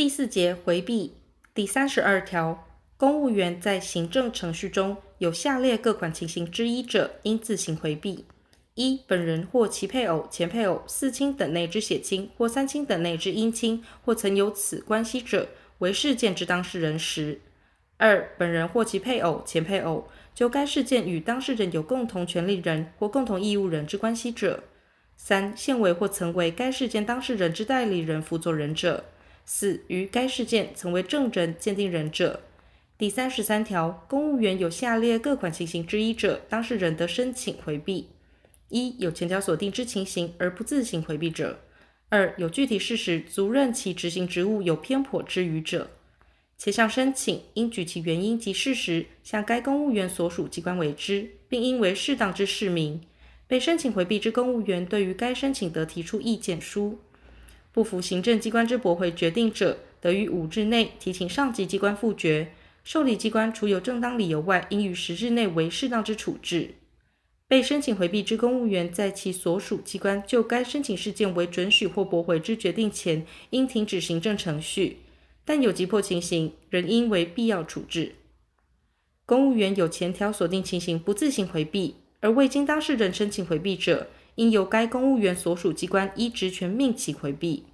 第四节回避第三十二条，公务员在行政程序中有下列各款情形之一者，应自行回避：一、本人或其配偶、前配偶、四亲等内之血亲，或三亲等内之姻亲，或曾有此关系者，为事件之当事人时；二、本人或其配偶、前配偶，就该事件与当事人有共同权利人或共同义务人之关系者；三、现为或曾为该事件当事人之代理人、辅佐人者。四、于该事件曾为证人、鉴定人者。第三十三条，公务员有下列各款情形之一者，当事人得申请回避：一、有前条所定之情形而不自行回避者；二、有具体事实足认其执行职务有偏颇之余者，且向申请应举其原因及事实，向该公务员所属机关为之，并应为适当之释明。被申请回避之公务员，对于该申请得提出意见书。不服行政机关之驳回决定者，得于五日内提请上级机关复决。受理机关除有正当理由外，应于十日内为适当之处置。被申请回避之公务员，在其所属机关就该申请事件为准许或驳回之决定前，应停止行政程序。但有急迫情形，仍应为必要处置。公务员有前条所定情形不自行回避，而未经当事人申请回避者，应由该公务员所属机关依职权命其回避，